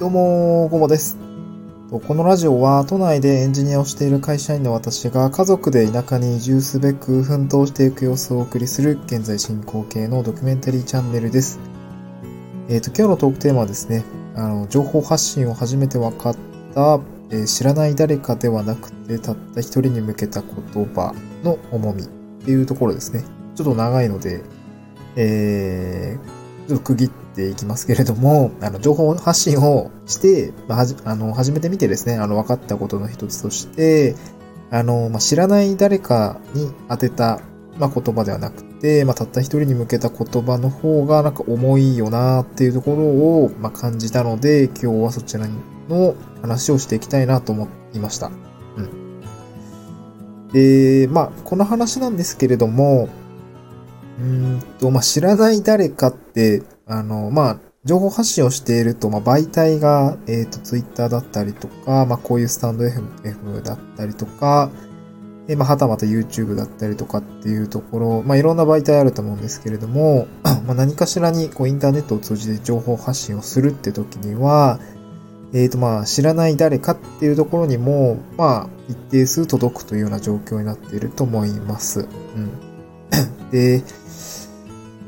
どうも、ごもです。このラジオは都内でエンジニアをしている会社員の私が家族で田舎に移住すべく奮闘していく様子をお送りする現在進行形のドキュメンタリーチャンネルです。えっ、ー、と、今日のトークテーマはですね、あの、情報発信を初めて分かった、えー、知らない誰かではなくてたった一人に向けた言葉の重みっていうところですね。ちょっと長いので、えー、ちょっと区切ってていきますけれども、あの、情報発信をして、まあ、はじ、あの、初めて見てですね、あの、分かったことの一つとして、あの、まあ、知らない誰かに当てた、まあ、言葉ではなくて、まあ、たった一人に向けた言葉の方が、なんか重いよなっていうところを、まあ、感じたので、今日はそちらの話をしていきたいなと思いました。うん。で、まあ、この話なんですけれども、うんと、まあ、知らない誰かって、あの、まあ、情報発信をしていると、まあ、媒体が、えっ、ー、と、ツイッターだったりとか、まあ、こういうスタンド FM だったりとか、えまあ、はたまた YouTube だったりとかっていうところ、まあ、いろんな媒体あると思うんですけれども、まあ、何かしらに、こう、インターネットを通じて情報発信をするって時には、えっ、ー、と、まあ、知らない誰かっていうところにも、まあ、一定数届くというような状況になっていると思います。うん。で、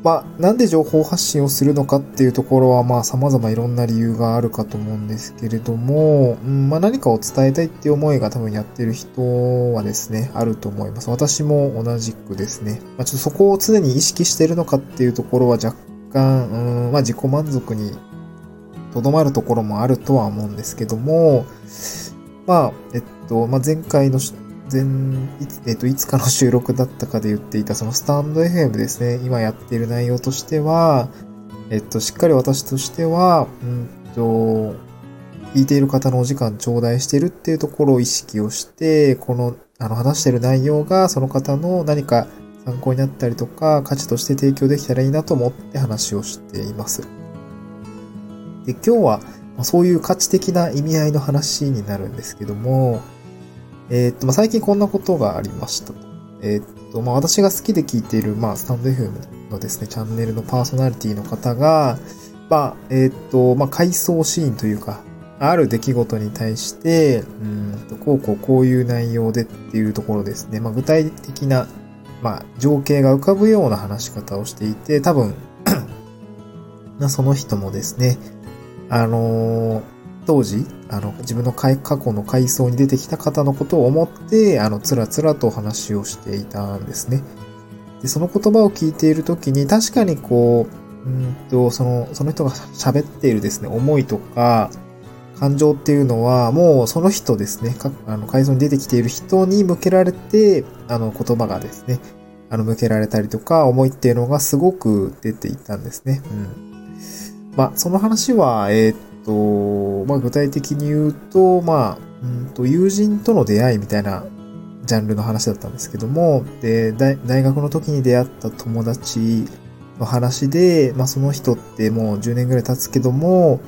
まあ、なんで情報発信をするのかっていうところは、まあ、様々いろんな理由があるかと思うんですけれども、うん、まあ、何かを伝えたいっていう思いが多分やってる人はですね、あると思います。私も同じくですね。まあ、ちょっとそこを常に意識してるのかっていうところは若干、うん、まあ、自己満足にとどまるところもあるとは思うんですけども、まあ、えっと、まあ、前回の前、えっ、と、いつかの収録だったかで言っていた、そのスタンド FM ですね、今やっている内容としては、えっと、しっかり私としては、うんと、聞いている方のお時間頂戴しているっていうところを意識をして、この、あの、話している内容がその方の何か参考になったりとか、価値として提供できたらいいなと思って話をしています。で、今日は、そういう価値的な意味合いの話になるんですけども、えー、っと、まあ、最近こんなことがありました。えー、っと、まあ、私が好きで聞いている、まあ、スタンド FM のですね、チャンネルのパーソナリティの方が、まあ、えー、っと、まあ、回想シーンというか、ある出来事に対して、うんと、こうこうこういう内容でっていうところですね。まあ、具体的な、まあ、情景が浮かぶような話し方をしていて、多分 その人もですね、あのー、当時、あの、自分の過去の回想に出てきた方のことを思って、あの、つらつらと話をしていたんですね。で、その言葉を聞いているときに、確かにこう、うんと、その、その人が喋っているですね、思いとか、感情っていうのは、もうその人ですね、あの、回想に出てきている人に向けられて、あの、言葉がですね、あの、向けられたりとか、思いっていうのがすごく出ていたんですね。うん。まあ、その話は、えー、と、まあ、具体的に言うと、まあ、うんと、友人との出会いみたいなジャンルの話だったんですけども、で、大学の時に出会った友達の話で、まあ、その人ってもう10年ぐらい経つけども、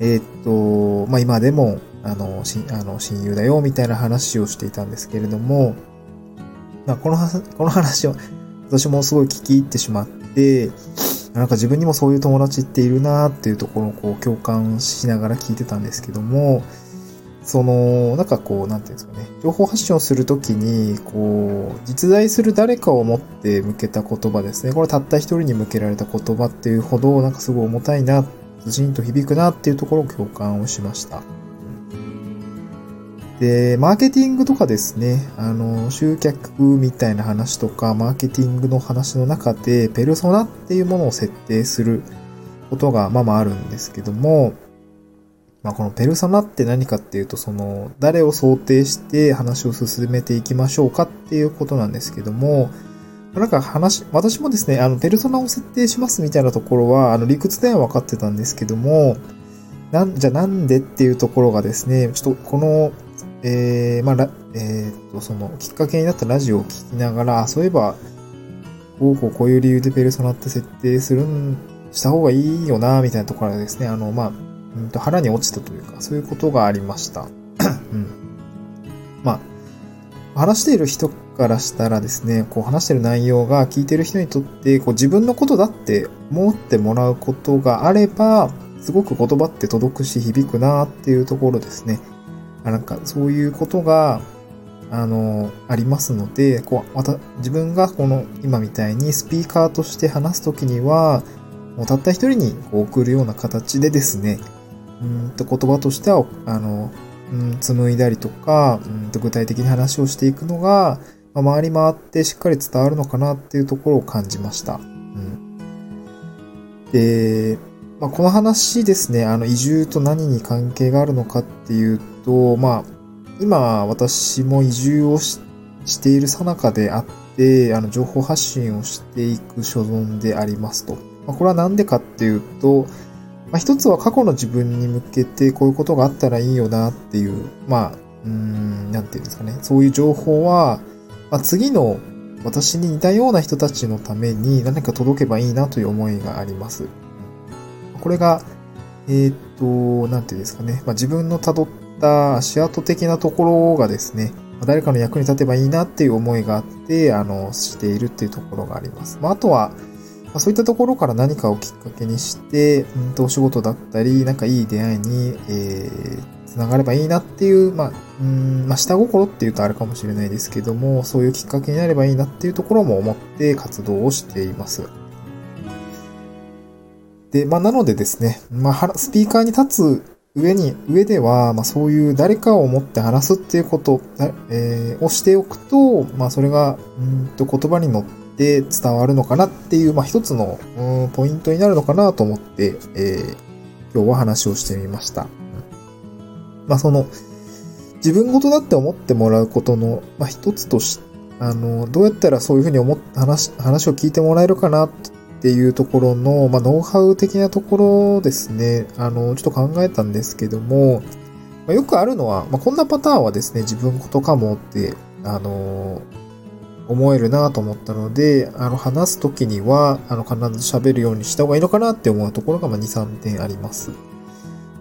えー、っと、まあ、今でも、あの、しあの親友だよ、みたいな話をしていたんですけれども、まあ、この、この話を、私もすごい聞き入ってしまって、なんか自分にもそういう友達っているなっていうところをこう共感しながら聞いてたんですけども、その、なんかこう、なんていうんですかね、情報発信をするときに、こう、実在する誰かを持って向けた言葉ですね。これたった一人に向けられた言葉っていうほど、なんかすごい重たいな、ずしんと響くなっていうところを共感をしました。で、マーケティングとかですね、あの、集客みたいな話とか、マーケティングの話の中で、ペルソナっていうものを設定することがまあまああるんですけども、まあこのペルソナって何かっていうと、その、誰を想定して話を進めていきましょうかっていうことなんですけども、なんか話、私もですね、あの、ペルソナを設定しますみたいなところは、あの、理屈では分かってたんですけども、なん、じゃあなんでっていうところがですね、ちょっとこのえー、まあ、えー、っと、その、きっかけになったラジオを聞きながら、そういえば、こうこうこういう理由でペルソナって設定するん、した方がいいよな、みたいなところでですね、あの、まあ、うんと腹に落ちたというか、そういうことがありました。うん。まあ、話している人からしたらですね、こう話している内容が聞いている人にとって、こう自分のことだって思ってもらうことがあれば、すごく言葉って届くし響くなっていうところですね。あなんかそういうことが、あの、ありますので、こう、また自分がこの今みたいにスピーカーとして話すときには、もうたった一人にこう送るような形でですね、うんと言葉としては、あの、うん、紡いだりとか、うんと具体的に話をしていくのが、まあ、回り回ってしっかり伝わるのかなっていうところを感じました。うん、で、まあ、この話ですね、あの、移住と何に関係があるのかっていうと、まあ、今、私も移住をしているさなかであって、あの、情報発信をしていく所存でありますと。まあ、これは何でかっていうと、まあ、一つは過去の自分に向けてこういうことがあったらいいよなっていう、まあ、うん、なんていうんですかね。そういう情報は、まあ、次の私に似たような人たちのために何か届けばいいなという思いがあります。これが、えー、っと、なんていうんですかね。まあ、自分の辿った足跡的なところがですね、誰かの役に立てばいいなっていう思いがあって、あの、しているっていうところがあります。まあ、あとは、ま、そういったところから何かをきっかけにして、うんと、お仕事だったり、なんかいい出会いに、えー、つながればいいなっていう、まあ、うん、まあ、下心っていうとあるかもしれないですけども、そういうきっかけになればいいなっていうところも思って活動をしています。で、まあ、なのでですね、まあ、スピーカーに立つ上に、上では、まあ、そういう誰かを思って話すっていうこと、えー、をしておくと、まあ、それが、うんと言葉に乗って伝わるのかなっていう、まあ、一つの、うん、ポイントになるのかなと思って、えー、今日は話をしてみました。まあ、その、自分事だって思ってもらうことの、まあ、一つとし、あの、どうやったらそういうふうに思って話、話を聞いてもらえるかなっていうところの、まあ、ノウハウ的なところですね、あの、ちょっと考えたんですけども、まあ、よくあるのは、まあ、こんなパターンはですね、自分ことかもって、あの、思えるなと思ったので、あの、話すときには、あの、必ず喋るようにした方がいいのかなって思うところが、まあ、2、3点あります。ま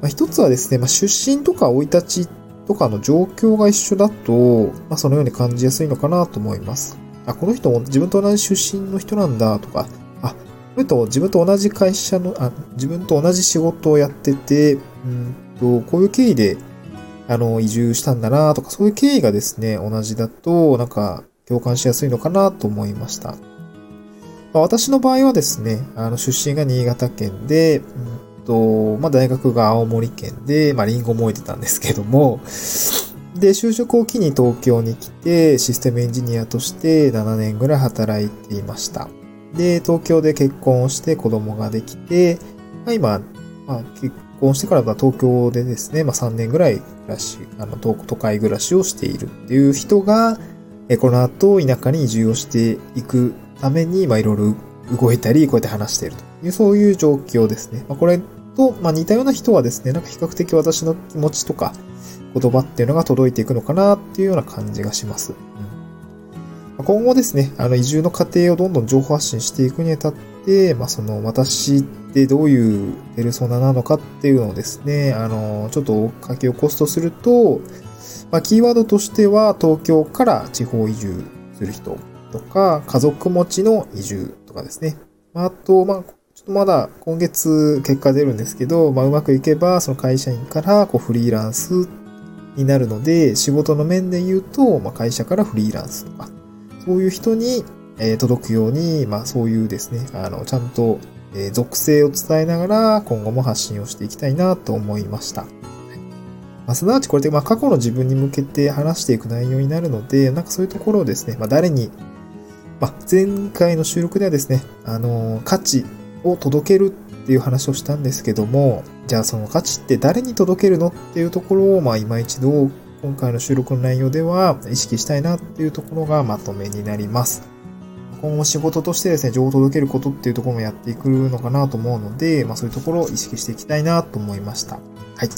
あ、一つはですね、まあ、出身とか生い立ちとかの状況が一緒だと、まあ、そのように感じやすいのかなと思います。あ、この人も自分と同じ出身の人なんだとか、それと自分と同じ会社の、あ、自分と同じ仕事をやってて、うんと、こういう経緯で、あの、移住したんだなとか、そういう経緯がですね、同じだと、なんか、共感しやすいのかなと思いました。まあ、私の場合はですね、あの、出身が新潟県で、うんと、まあ、大学が青森県で、まあ、リンゴ燃えてたんですけども、で、就職を機に東京に来て、システムエンジニアとして7年ぐらい働いていました。で、東京で結婚をして子供ができて、まあ、今、まあ、結婚してからは東京でですね、まあ、3年ぐらい暮らし、あの、都会暮らしをしているっていう人が、えこの後、田舎に移住をしていくために、まあ、いろいろ動いたり、こうやって話しているという、そういう状況ですね。まあ、これと、まあ、似たような人はですね、なんか比較的私の気持ちとか、言葉っていうのが届いていくのかなっていうような感じがします。うん今後ですね、あの移住の過程をどんどん情報発信していくにあたって、まあ、その私ってどういうペルソナなのかっていうのをですね、あの、ちょっと書き起こすとすると、まあ、キーワードとしては東京から地方移住する人とか、家族持ちの移住とかですね。あと、まあ、ちょっとまだ今月結果出るんですけど、まあ、うまくいけば、その会社員からこうフリーランスになるので、仕事の面で言うと、まあ、会社からフリーランスとか、そういう人に、え届くように、まあそういうですね、あの、ちゃんと、え属性を伝えながら今後も発信をしていきたいなと思いました。まあ、すなわちこれで、まあ、過去の自分に向けて話していく内容になるので、なんかそういうところをですね、まあ、誰に、まあ、前回の収録ではですね、あのー、価値を届けるっていう話をしたんですけども、じゃあその価値って誰に届けるのっていうところを、まあ、今一度今回の収録の内容では意識したいなっていうところがまとめになります。今後仕事としてですね、情報を届けることっていうところもやっていくのかなと思うので、まあそういうところを意識していきたいなと思いました。はい。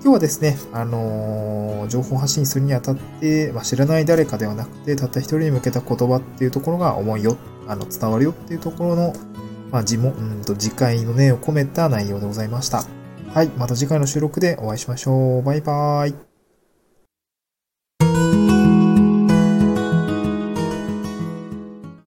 今日はですね、あのー、情報発信するにあたって、まあ、知らない誰かではなくて、たった一人に向けた言葉っていうところが重いよ、あの、伝わるよっていうところの、まあ、自問、うんと、次回の念を込めた内容でございました。はい。また次回の収録でお会いしましょう。バイバーイ。